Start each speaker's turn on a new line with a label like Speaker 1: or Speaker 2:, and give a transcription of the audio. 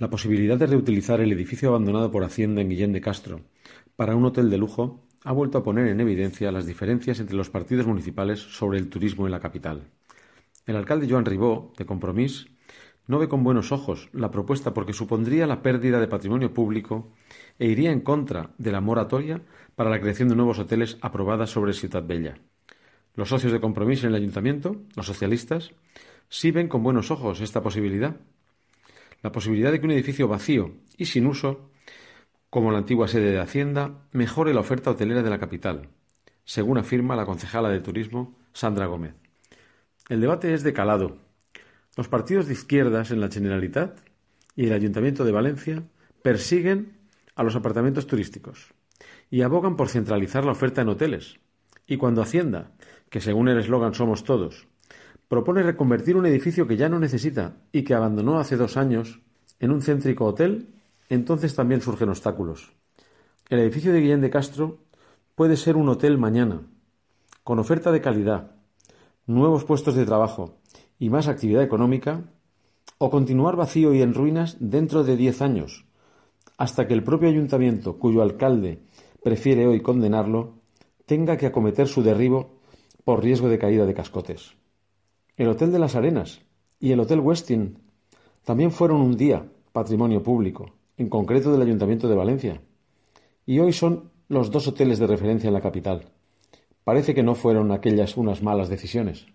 Speaker 1: La posibilidad de reutilizar el edificio abandonado por Hacienda en Guillén de Castro para un hotel de lujo ha vuelto a poner en evidencia las diferencias entre los partidos municipales sobre el turismo en la capital. El alcalde Joan Ribó, de Compromís, no ve con buenos ojos la propuesta porque supondría la pérdida de patrimonio público e iría en contra de la moratoria para la creación de nuevos hoteles aprobada sobre Ciudad Bella. Los socios de Compromís en el ayuntamiento, los socialistas, sí ven con buenos ojos esta posibilidad la posibilidad de que un edificio vacío y sin uso, como la antigua sede de Hacienda, mejore la oferta hotelera de la capital, según afirma la concejala de Turismo, Sandra Gómez. El debate es de calado. Los partidos de izquierdas en la Generalitat y el Ayuntamiento de Valencia persiguen a los apartamentos turísticos y abogan por centralizar la oferta en hoteles. Y cuando Hacienda, que según el eslogan somos todos, propone reconvertir un edificio que ya no necesita y que abandonó hace dos años en un céntrico hotel, entonces también surgen obstáculos. El edificio de Guillén de Castro puede ser un hotel mañana, con oferta de calidad, nuevos puestos de trabajo y más actividad económica, o continuar vacío y en ruinas dentro de diez años, hasta que el propio ayuntamiento, cuyo alcalde prefiere hoy condenarlo, tenga que acometer su derribo por riesgo de caída de cascotes. El Hotel de las Arenas y el Hotel Westin también fueron un día patrimonio público, en concreto del Ayuntamiento de Valencia, y hoy son los dos hoteles de referencia en la capital. Parece que no fueron aquellas unas malas decisiones.